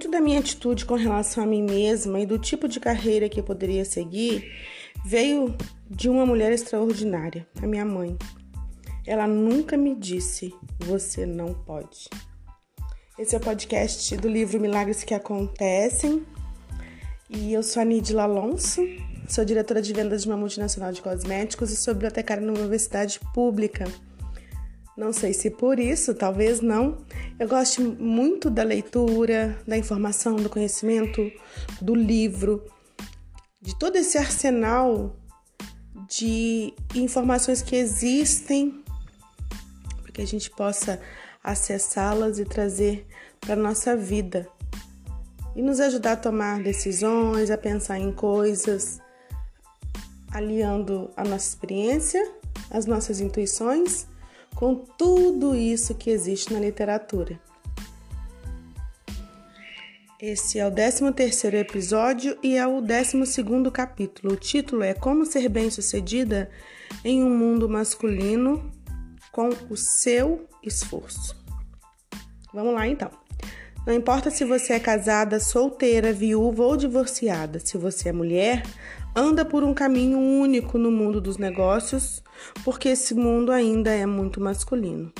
Muito da minha atitude com relação a mim mesma e do tipo de carreira que eu poderia seguir veio de uma mulher extraordinária, a minha mãe. Ela nunca me disse: você não pode. Esse é o podcast do livro Milagres que Acontecem. E eu sou a Nidila Alonso, sou diretora de vendas de uma multinacional de cosméticos e sou bibliotecária numa universidade pública. Não sei se por isso, talvez não. Eu gosto muito da leitura, da informação, do conhecimento, do livro, de todo esse arsenal de informações que existem para que a gente possa acessá-las e trazer para nossa vida e nos ajudar a tomar decisões, a pensar em coisas, aliando a nossa experiência, as nossas intuições com tudo isso que existe na literatura. Esse é o 13º episódio e é o 12º capítulo. O título é Como ser bem-sucedida em um mundo masculino com o seu esforço. Vamos lá então. Não importa se você é casada, solteira, viúva ou divorciada, se você é mulher, anda por um caminho único no mundo dos negócios, porque esse mundo ainda é muito masculino.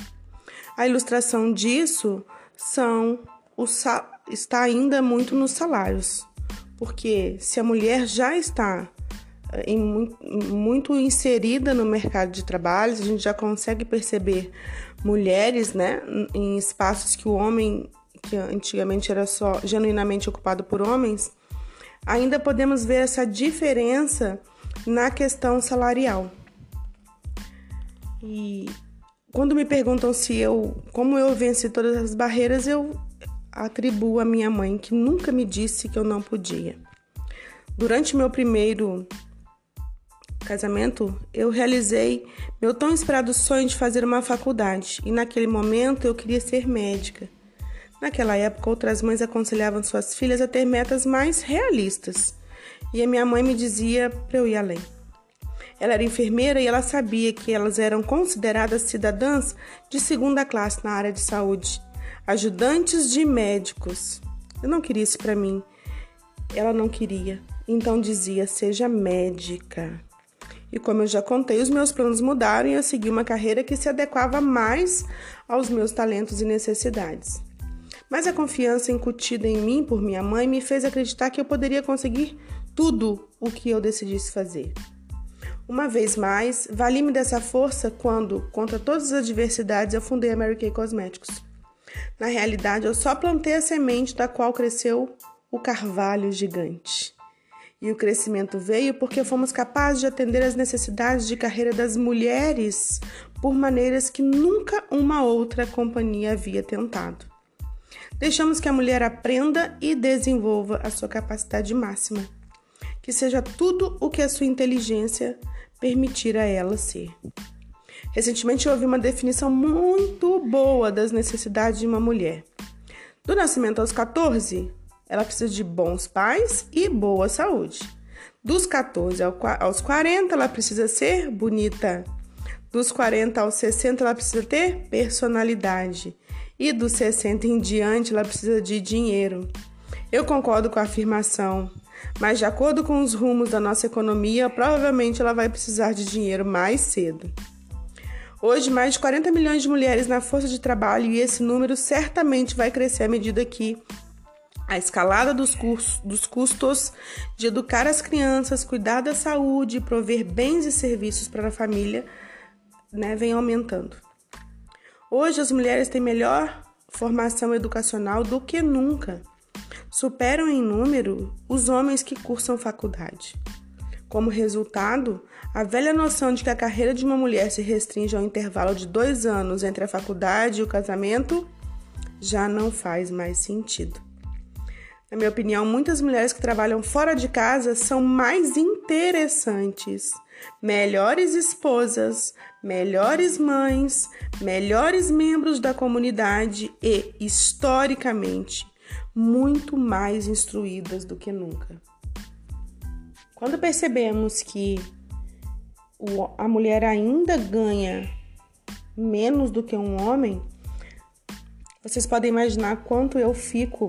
A ilustração disso são os, está ainda muito nos salários, porque se a mulher já está eh, em, muito inserida no mercado de trabalho, a gente já consegue perceber mulheres né, em espaços que o homem, que antigamente era só genuinamente ocupado por homens, ainda podemos ver essa diferença na questão salarial. E quando me perguntam se eu, como eu venci todas as barreiras, eu atribuo à minha mãe que nunca me disse que eu não podia. Durante meu primeiro casamento, eu realizei meu tão esperado sonho de fazer uma faculdade e naquele momento eu queria ser médica. Naquela época, outras mães aconselhavam suas filhas a ter metas mais realistas. E a minha mãe me dizia para eu ir além. Ela era enfermeira e ela sabia que elas eram consideradas cidadãs de segunda classe na área de saúde, ajudantes de médicos. Eu não queria isso para mim. Ela não queria. Então dizia: seja médica. E como eu já contei, os meus planos mudaram e eu segui uma carreira que se adequava mais aos meus talentos e necessidades. Mas a confiança incutida em mim por minha mãe me fez acreditar que eu poderia conseguir tudo o que eu decidisse fazer. Uma vez mais, vali-me dessa força quando, contra todas as adversidades, eu fundei a Mary Kay Cosméticos. Na realidade, eu só plantei a semente da qual cresceu o carvalho gigante. E o crescimento veio porque fomos capazes de atender às necessidades de carreira das mulheres por maneiras que nunca uma outra companhia havia tentado. Deixamos que a mulher aprenda e desenvolva a sua capacidade máxima, que seja tudo o que a sua inteligência permitir a ela ser. Recentemente eu ouvi uma definição muito boa das necessidades de uma mulher. Do nascimento aos 14, ela precisa de bons pais e boa saúde. Dos 14 aos 40, ela precisa ser bonita. Dos 40 aos 60, ela precisa ter personalidade e dos 60 em diante ela precisa de dinheiro. Eu concordo com a afirmação, mas de acordo com os rumos da nossa economia, provavelmente ela vai precisar de dinheiro mais cedo. Hoje, mais de 40 milhões de mulheres na força de trabalho e esse número certamente vai crescer à medida que a escalada dos, cursos, dos custos de educar as crianças, cuidar da saúde prover bens e serviços para a família né, vem aumentando. Hoje as mulheres têm melhor formação educacional do que nunca. Superam em número os homens que cursam faculdade. Como resultado, a velha noção de que a carreira de uma mulher se restringe ao intervalo de dois anos entre a faculdade e o casamento já não faz mais sentido. Na minha opinião, muitas mulheres que trabalham fora de casa são mais interessantes, melhores esposas, melhores mães, melhores membros da comunidade e, historicamente, muito mais instruídas do que nunca. Quando percebemos que a mulher ainda ganha menos do que um homem, vocês podem imaginar quanto eu fico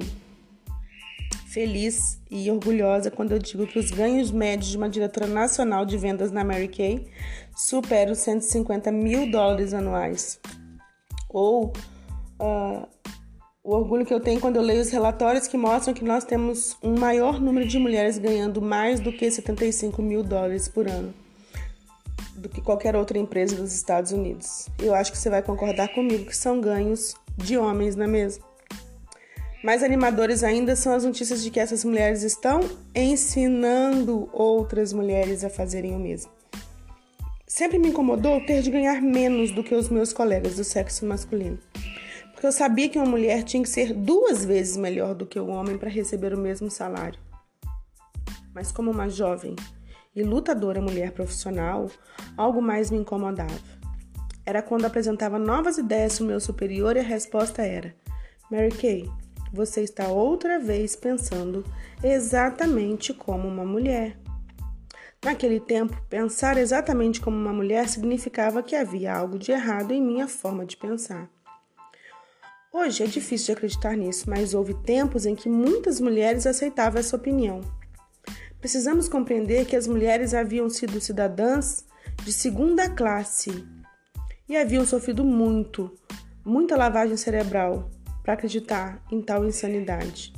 feliz e orgulhosa quando eu digo que os ganhos médios de uma diretora nacional de vendas na Mary Kay superam 150 mil dólares anuais. Ou uh, o orgulho que eu tenho quando eu leio os relatórios que mostram que nós temos um maior número de mulheres ganhando mais do que 75 mil dólares por ano do que qualquer outra empresa dos Estados Unidos. Eu acho que você vai concordar comigo que são ganhos de homens, não é mesmo? Mais animadores ainda são as notícias de que essas mulheres estão ensinando outras mulheres a fazerem o mesmo. Sempre me incomodou ter de ganhar menos do que os meus colegas do sexo masculino porque eu sabia que uma mulher tinha que ser duas vezes melhor do que o homem para receber o mesmo salário. Mas, como uma jovem e lutadora mulher profissional, algo mais me incomodava. Era quando apresentava novas ideias para o meu superior e a resposta era: Mary Kay, você está outra vez pensando exatamente como uma mulher. Naquele tempo, pensar exatamente como uma mulher significava que havia algo de errado em minha forma de pensar. Hoje é difícil de acreditar nisso, mas houve tempos em que muitas mulheres aceitavam essa opinião. Precisamos compreender que as mulheres haviam sido cidadãs de segunda classe e haviam sofrido muito, muita lavagem cerebral para acreditar em tal insanidade.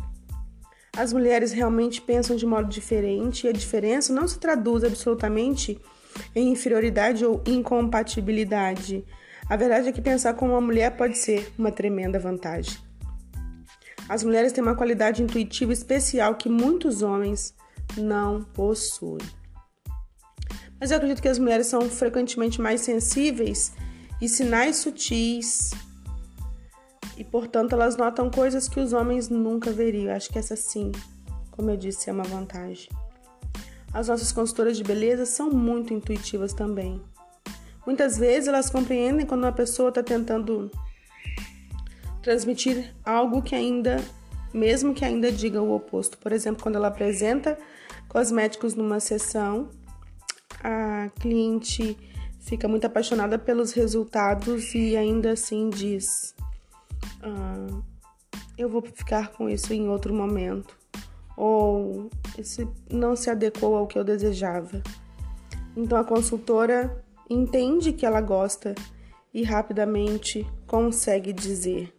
As mulheres realmente pensam de modo diferente e a diferença não se traduz absolutamente em inferioridade ou incompatibilidade a verdade é que pensar como uma mulher pode ser uma tremenda vantagem. As mulheres têm uma qualidade intuitiva especial que muitos homens não possuem. Mas eu acredito que as mulheres são frequentemente mais sensíveis e sinais sutis e, portanto, elas notam coisas que os homens nunca veriam. Acho que essa sim, como eu disse, é uma vantagem. As nossas consultoras de beleza são muito intuitivas também. Muitas vezes elas compreendem quando uma pessoa está tentando transmitir algo que ainda, mesmo que ainda diga o oposto. Por exemplo, quando ela apresenta cosméticos numa sessão, a cliente fica muito apaixonada pelos resultados e ainda assim diz: ah, Eu vou ficar com isso em outro momento. Ou esse não se adequou ao que eu desejava. Então a consultora entende que ela gosta e rapidamente consegue dizer.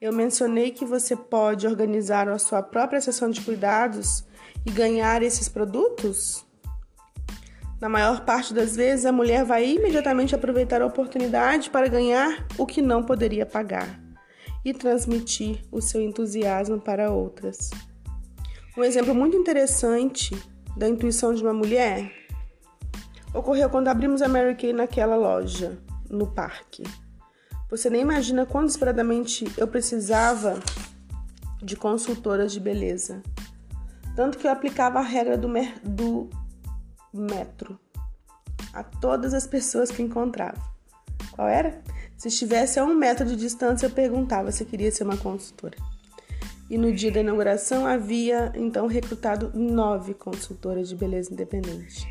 Eu mencionei que você pode organizar a sua própria sessão de cuidados e ganhar esses produtos? Na maior parte das vezes, a mulher vai imediatamente aproveitar a oportunidade para ganhar o que não poderia pagar e transmitir o seu entusiasmo para outras. Um exemplo muito interessante da intuição de uma mulher ocorreu quando abrimos a Mary Kay naquela loja, no parque. Você nem imagina quão desesperadamente eu precisava de consultoras de beleza. Tanto que eu aplicava a regra do, do metro a todas as pessoas que encontrava. Qual era? Se estivesse a um metro de distância, eu perguntava se queria ser uma consultora. E no dia da inauguração havia então recrutado nove consultoras de beleza independente.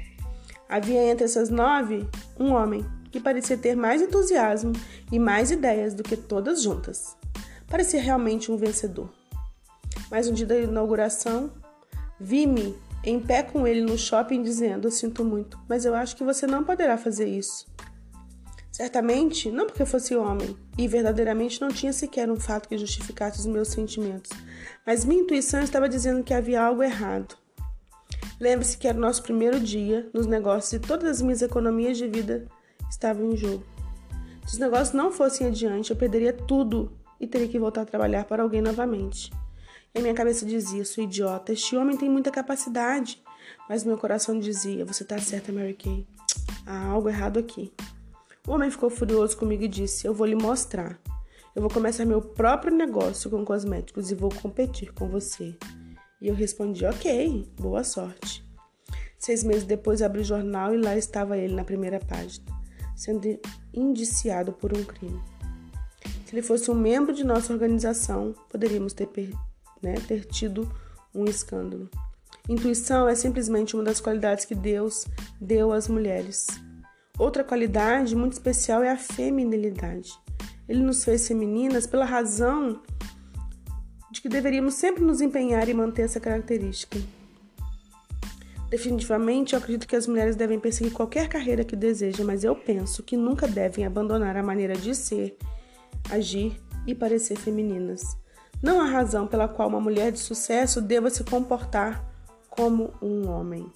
Havia entre essas nove um homem que parecia ter mais entusiasmo e mais ideias do que todas juntas. Parecia realmente um vencedor. Mas no dia da inauguração, vi-me em pé com ele no shopping dizendo: sinto muito, mas eu acho que você não poderá fazer isso. Certamente, não porque fosse homem e verdadeiramente não tinha sequer um fato que justificasse os meus sentimentos, mas minha intuição estava dizendo que havia algo errado. Lembre-se que era o nosso primeiro dia nos negócios e todas as minhas economias de vida estavam em jogo. Se os negócios não fossem adiante, eu perderia tudo e teria que voltar a trabalhar para alguém novamente. E minha cabeça dizia: sou idiota, este homem tem muita capacidade. Mas meu coração dizia: você está certa, Mary Kay. Há algo errado aqui. O homem ficou furioso comigo e disse: Eu vou lhe mostrar. Eu vou começar meu próprio negócio com cosméticos e vou competir com você. E eu respondi: Ok, boa sorte. Seis meses depois abri o jornal e lá estava ele na primeira página, sendo indiciado por um crime. Se ele fosse um membro de nossa organização, poderíamos ter, né, ter tido um escândalo. Intuição é simplesmente uma das qualidades que Deus deu às mulheres. Outra qualidade muito especial é a feminilidade. Ele nos fez femininas pela razão de que deveríamos sempre nos empenhar e manter essa característica. Definitivamente, eu acredito que as mulheres devem perseguir qualquer carreira que desejam, mas eu penso que nunca devem abandonar a maneira de ser, agir e parecer femininas. Não há razão pela qual uma mulher de sucesso deva se comportar como um homem.